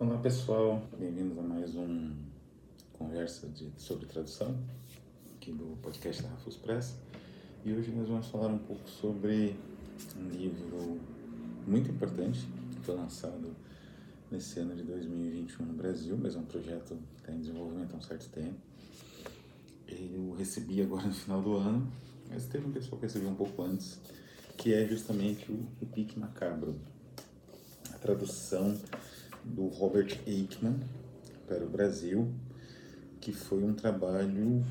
Olá pessoal, bem-vindos a mais um conversa de, sobre tradução aqui do podcast da Rafus Press e hoje nós vamos falar um pouco sobre um livro muito importante que foi lançado nesse ano de 2021 no Brasil, mas é um projeto que está em desenvolvimento há um certo tempo. Eu recebi agora no final do ano, mas teve um pessoal que recebeu um pouco antes, que é justamente o, o Pique Macabro, a tradução do Robert Eichmann para o Brasil, que foi um trabalho,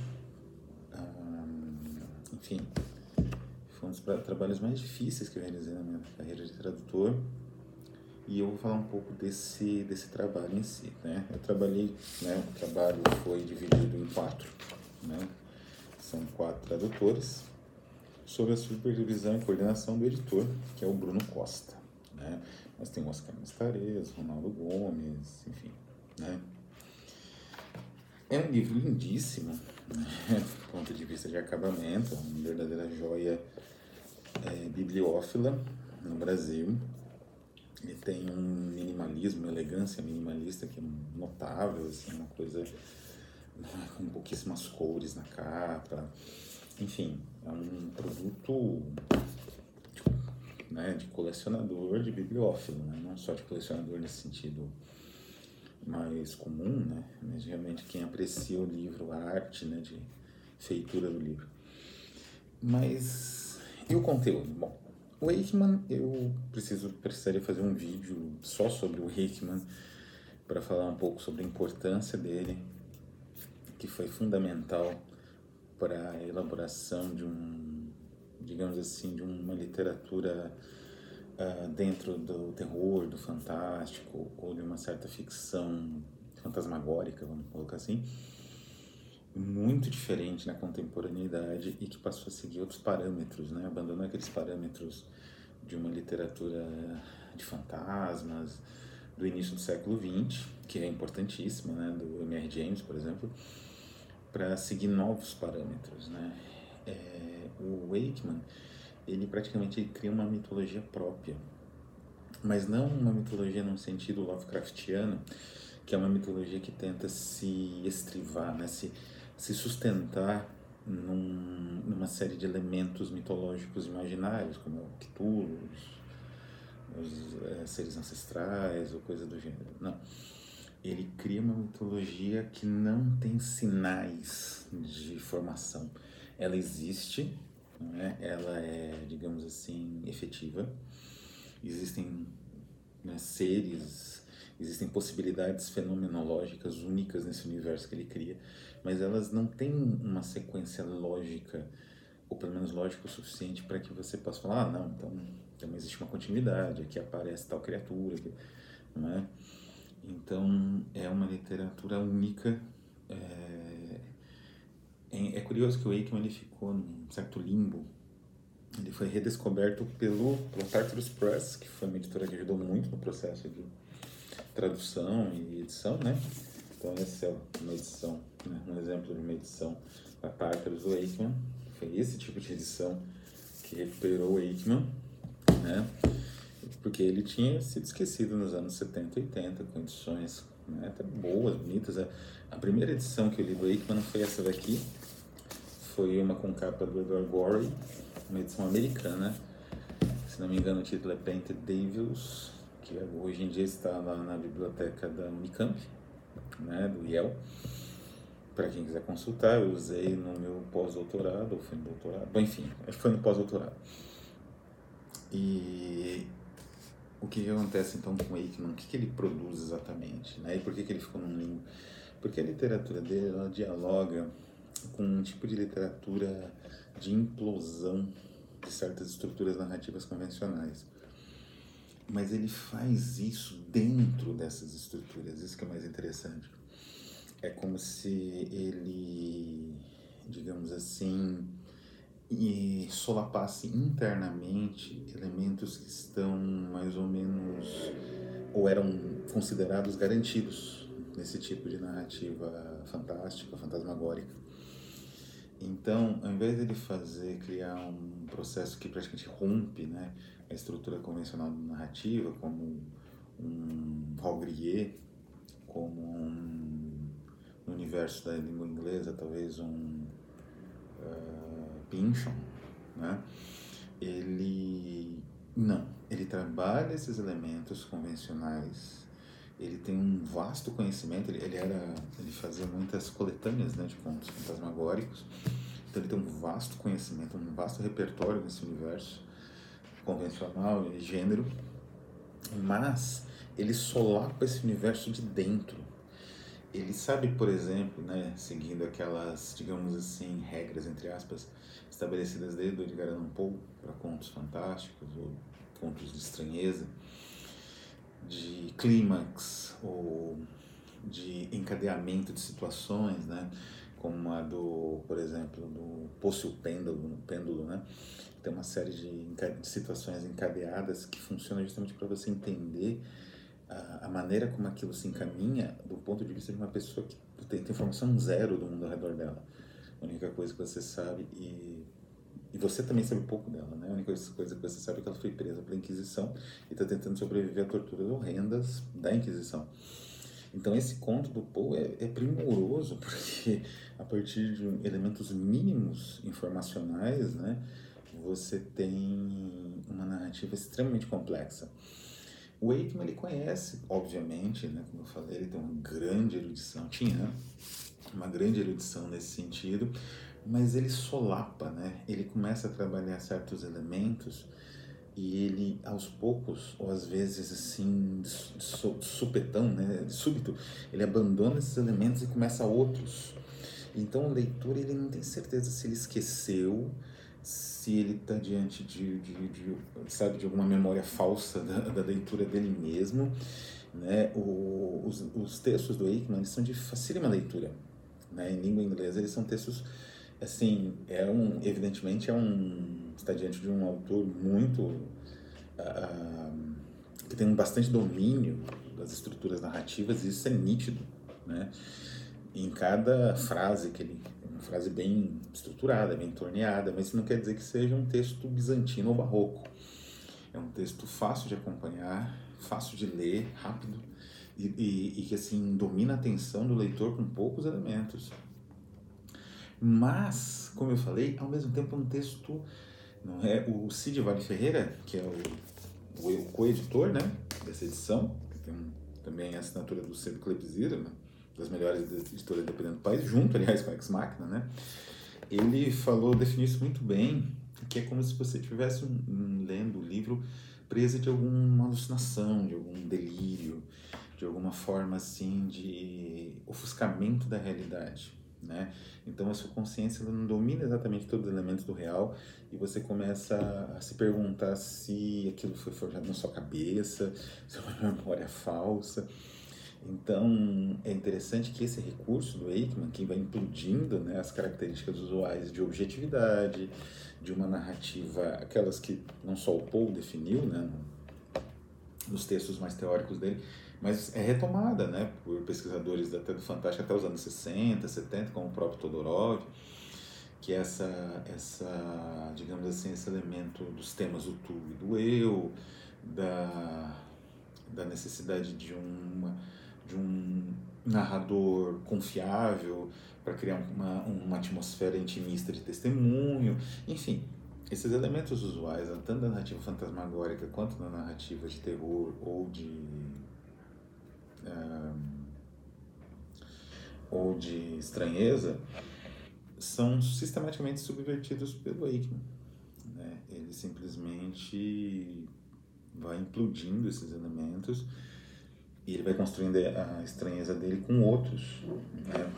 ah, enfim, foi um dos trabalhos mais difíceis que eu realizei na minha carreira de tradutor. E eu vou falar um pouco desse, desse trabalho em si. Né? Eu trabalhei, né, o trabalho foi dividido em quatro. Né? São quatro tradutores, sob a supervisão e coordenação do editor, que é o Bruno Costa. Né? Mas tem o Oscar Mastarez, Ronaldo Gomes, enfim, né? É um livro lindíssimo, né? do ponto de vista de acabamento, uma verdadeira joia é, bibliófila no Brasil. Ele tem um minimalismo, uma elegância minimalista que é notável, assim, uma coisa com pouquíssimas cores na capa. Enfim, é um produto né, de colecionador, de bibliófilo, né, não só de colecionador nesse sentido mais comum, né, mas realmente quem aprecia o livro, a arte né, de feitura do livro. Mas e o conteúdo? Bom, o Eichmann, eu preciso precisaria fazer um vídeo só sobre o Eichmann para falar um pouco sobre a importância dele, que foi fundamental para a elaboração de um digamos assim, de uma literatura uh, dentro do terror, do fantástico, ou de uma certa ficção fantasmagórica, vamos colocar assim, muito diferente na contemporaneidade e que passou a seguir outros parâmetros, né? abandonou aqueles parâmetros de uma literatura de fantasmas do início do século XX, que é importantíssima, né? do M.R. James, por exemplo, para seguir novos parâmetros, né? É, o Wakeman, ele praticamente cria uma mitologia própria, mas não uma mitologia num sentido Lovecraftiano, que é uma mitologia que tenta se estrivar, né, se, se sustentar num, numa série de elementos mitológicos imaginários, como Cthulhu, os, os é, seres ancestrais ou coisa do gênero. Não. Ele cria uma mitologia que não tem sinais de formação ela existe, né? ela é, digamos assim, efetiva. Existem né, seres, existem possibilidades fenomenológicas únicas nesse universo que ele cria, mas elas não têm uma sequência lógica, ou pelo menos lógica o suficiente para que você possa falar, ah, não, então, então existe uma continuidade, aqui aparece tal criatura, não é? Então, é uma literatura única, é, é curioso que o Aikman ele ficou num certo limbo. Ele foi redescoberto pelo, pelo Tartarus Press, que foi uma editora que ajudou muito no processo de tradução e edição, né? Então, essa é uma edição, né? um exemplo de uma edição da Tartarus do Aikman. Foi esse tipo de edição que recuperou o Aikman, né? Porque ele tinha sido esquecido nos anos 70 e 80, com edições né, até boas, bonitas. A primeira edição que eu li do Aikman foi essa daqui, foi uma com capa do Edward Gorey, uma edição americana. Se não me engano, o título é Painted Devils, que hoje em dia está lá na biblioteca da Unicamp, né, do Yale. Para quem quiser consultar, eu usei no meu pós-doutorado, ou foi no doutorado, bom, enfim, acho que foi no pós-doutorado. E o que, que, acontece então com Aikman? O que, que ele produz exatamente? Né? E por que, que ele ficou num limbo? Porque a literatura dele ela dialoga com um tipo de literatura de implosão de certas estruturas narrativas convencionais. Mas ele faz isso dentro dessas estruturas, isso que é mais interessante. É como se ele, digamos assim, e solapasse internamente elementos que estão mais ou menos ou eram considerados garantidos nesse tipo de narrativa fantástica, fantasmagórica. Então, ao invés de ele fazer, criar um processo que praticamente rompe né, a estrutura convencional narrativa, como um Hall como um, no universo da língua inglesa, talvez um uh, Pynchon, né? Ele não, ele trabalha esses elementos convencionais. Ele tem um vasto conhecimento. Ele, ele era, ele fazia muitas coletâneas, né, de contos fantasmagóricos. Então ele tem um vasto conhecimento, um vasto repertório nesse universo convencional e gênero. Mas ele solapa esse universo de dentro. Ele sabe, por exemplo, né, seguindo aquelas, digamos assim, regras, entre aspas, estabelecidas desde o Edgar Allan Poe para contos fantásticos ou contos de estranheza, de clímax ou de encadeamento de situações, né? como a do, por exemplo, do Poço Pêndulo, pêndulo né? Tem uma série de, de situações encadeadas que funcionam justamente para você entender a, maneira como aquilo se encaminha do ponto de vista de uma pessoa que tem, tem informação zero do mundo ao redor dela. A única coisa que você sabe e e você também sabe pouco dela, né? A única coisa que você sabe é que ela foi presa pela Inquisição e está tentando sobreviver a torturas horrendas da Inquisição. Então esse conto do Poe é, é, primoroso porque a partir de elementos mínimos informacionais, né, você tem uma narrativa extremamente complexa. O Aikman ele conhece, obviamente, né, como eu falei, ele tem uma grande erudição, tinha uma grande erudição nesse sentido, mas ele solapa, né? Ele começa a trabalhar certos elementos e ele aos poucos ou às vezes assim de, supetão, né, de súbito, ele abandona esses elementos e começa outros. Então o leitor ele não tem certeza se ele esqueceu, se ele está diante de, de, de, sabe de alguma memória falsa da, da leitura dele mesmo, né? O, os, os textos do eles são de facílima leitura, né? Em língua inglesa eles são textos assim, é um, evidentemente é um, está diante de um autor muito, uh, que tem bastante domínio das estruturas narrativas, e isso é nítido, né? Em cada frase que ele, frase bem estruturada, bem torneada, mas isso não quer dizer que seja um texto bizantino ou barroco. É um texto fácil de acompanhar, fácil de ler, rápido, e, e, e que assim domina a atenção do leitor com poucos elementos. Mas, como eu falei, ao mesmo tempo é um texto. Não é? O Cid Vale Ferreira, que é o, o, o co-editor né, dessa edição, que tem também a assinatura do Cedo Clepsira, né, das melhores editoras independentes do país, junto, aliás, com a Ex Machina, né? Ele falou, definiu isso muito bem, que é como se você estivesse um, um, lendo o livro presa de alguma alucinação, de algum delírio, de alguma forma assim de ofuscamento da realidade né? Então a sua consciência não domina exatamente todos os elementos do real e você começa a se perguntar se aquilo foi forjado na sua cabeça, se é uma memória falsa. Então é interessante que esse recurso do Aikman, que vai implodindo né, as características usuais de objetividade, de uma narrativa, aquelas que não só o Paul definiu, né, nos textos mais teóricos dele, mas é retomada né, por pesquisadores até do Fantástico até os anos 60, 70, como o próprio Todorov, que é essa, essa digamos assim, esse elemento dos temas do tu e do eu, da, da necessidade de, uma, de um narrador confiável para criar uma, uma atmosfera intimista de testemunho, enfim, esses elementos usuais, tanto da narrativa fantasmagórica quanto na narrativa de terror ou de ou de estranheza são sistematicamente subvertidos pelo Aikman. Né? Ele simplesmente vai implodindo esses elementos e ele vai construindo a estranheza dele com outros, né?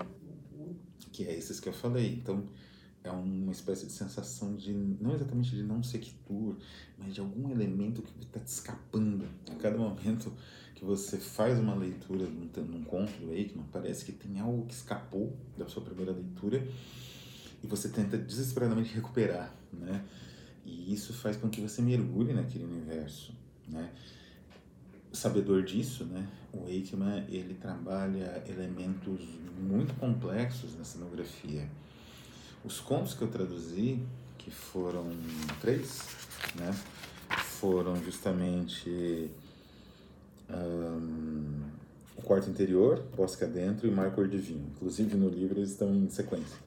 que é esses que eu falei. Então, é uma espécie de sensação de, não exatamente de não sequitur, mas de algum elemento que está te escapando. A cada momento que você faz uma leitura num, num conto do Aikman, parece que tem algo que escapou da sua primeira leitura e você tenta desesperadamente recuperar, né? E isso faz com que você mergulhe naquele universo, né? Sabedor disso, né? O Aikman, ele trabalha elementos muito complexos na cenografia. Os contos que eu traduzi, que foram três, né? Foram justamente um, o Quarto Interior, Bosque Adentro e Mar Cor de Vinho. Inclusive no livro eles estão em sequência.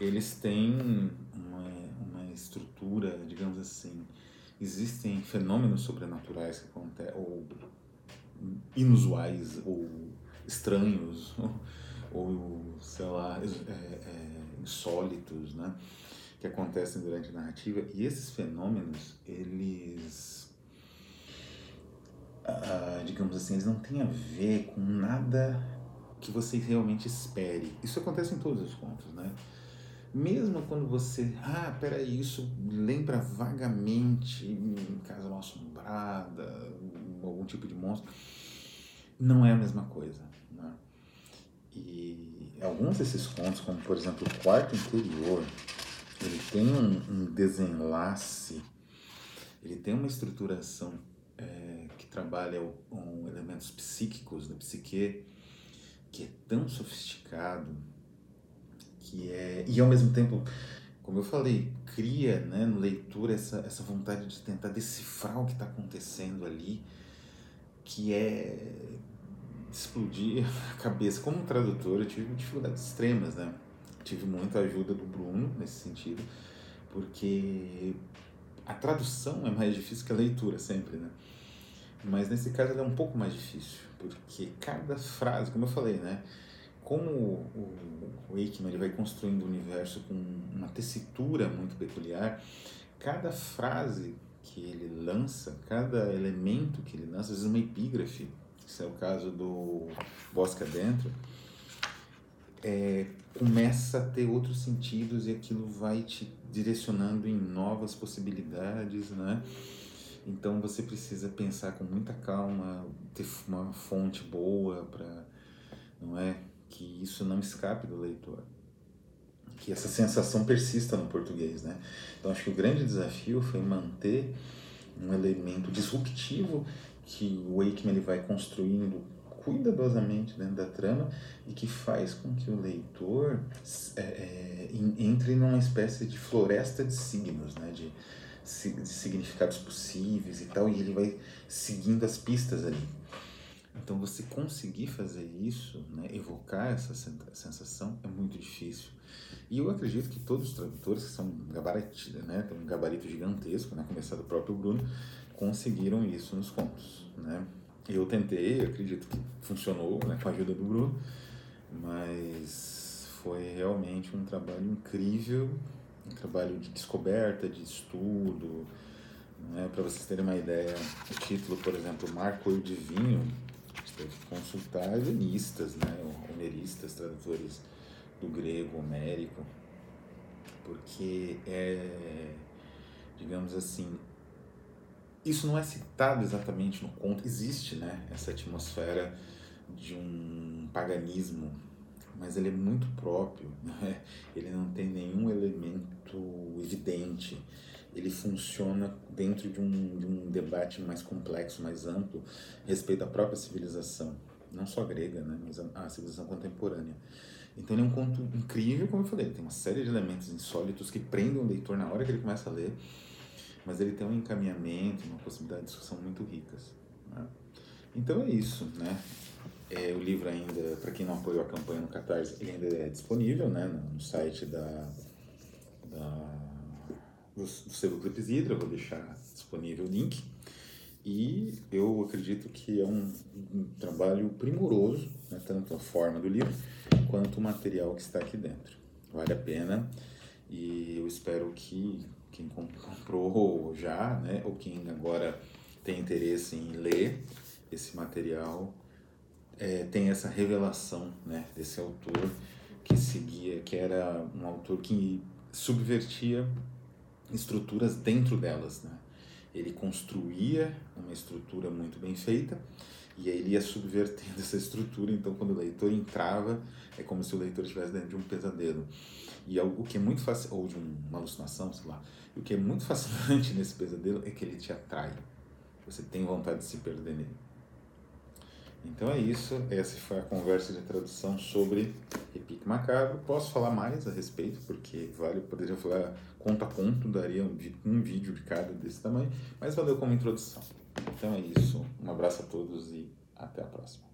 Eles têm uma, uma estrutura, digamos assim, existem fenômenos sobrenaturais que acontecem, ou inusuais, ou estranhos, ou, sei lá, é, é, insólitos, né? que acontecem durante a narrativa e esses fenômenos eles ah, digamos assim eles não têm a ver com nada que você realmente espere isso acontece em todos os contos né mesmo quando você ah peraí isso lembra vagamente em casa mal assombrada algum tipo de monstro não é a mesma coisa né? e alguns desses contos como por exemplo o quarto interior ele tem um, um desenlace, ele tem uma estruturação é, que trabalha com elementos psíquicos da psique que é tão sofisticado que é e ao mesmo tempo como eu falei cria né no leitura essa essa vontade de tentar decifrar o que está acontecendo ali que é explodir a cabeça como tradutor eu tive dificuldades extremas né tive muita ajuda do Bruno nesse sentido, porque a tradução é mais difícil que a leitura sempre, né? Mas nesse caso ela é um pouco mais difícil, porque cada frase, como eu falei, né? Como o, o Eichmann ele vai construindo o universo com uma tessitura muito peculiar, cada frase que ele lança, cada elemento que ele lança, às vezes uma epígrafe, esse é o caso do Bosque Adentro, é, começa a ter outros sentidos e aquilo vai te direcionando em novas possibilidades, né? Então você precisa pensar com muita calma, ter uma fonte boa para, não é, que isso não escape do leitor, que essa sensação persista no português, né? Então acho que o grande desafio foi manter um elemento disruptivo que o Wakeman ele vai construindo cuidadosamente dentro da trama e que faz com que o leitor é, é, entre numa espécie de floresta de signos, né? de, de significados possíveis e tal, e ele vai seguindo as pistas ali. Então, você conseguir fazer isso, né, evocar essa sensação, é muito difícil. E eu acredito que todos os tradutores, que são gabarito, né, um gabarito gigantesco, né, começar do próprio Bruno, conseguiram isso nos contos. Né? Eu tentei, acredito que funcionou, né, com a ajuda do Bruno, mas foi realmente um trabalho incrível, um trabalho de descoberta, de estudo. Né? Para vocês terem uma ideia, o título, por exemplo, Marco de Vinho, gente que consultar helenistas, né, homeristas, tradutores do grego, homérico, porque é, digamos assim, isso não é citado exatamente no conto, existe né, essa atmosfera de um paganismo, mas ele é muito próprio, né? ele não tem nenhum elemento evidente, ele funciona dentro de um, de um debate mais complexo, mais amplo, respeito da própria civilização, não só grega, né, mas a, a civilização contemporânea. Então ele é um conto incrível, como eu falei, tem uma série de elementos insólitos que prendem o leitor na hora que ele começa a ler, mas ele tem um encaminhamento, uma possibilidade de discussão muito ricas. Né? Então é isso, né? É, o livro ainda, para quem não apoiou a campanha no Catarse, ele ainda é disponível né, no site da, da, do, do Sebo Clipsidra, vou deixar disponível o link. E eu acredito que é um, um trabalho primoroso, né, tanto a forma do livro quanto o material que está aqui dentro. Vale a pena e eu espero que quem comprou já, né, ou quem agora tem interesse em ler esse material, é, tem essa revelação, né, desse autor que seguia, que era um autor que subvertia estruturas dentro delas, né? Ele construía uma estrutura muito bem feita e aí ele ia subvertendo essa estrutura, então quando o leitor entrava, é como se o leitor estivesse dentro de um pesadelo. E o que é muito fácil, ou de uma alucinação, sei lá, o que é muito fascinante nesse pesadelo é que ele te atrai. Você tem vontade de se perder nele. Então é isso, essa foi a conversa de tradução sobre Repique Macabro. Posso falar mais a respeito, porque vale, poderia falar conto a conto, daria um, um vídeo de cada desse tamanho, mas valeu como introdução. Então é isso, um abraço a todos e Até a próxima.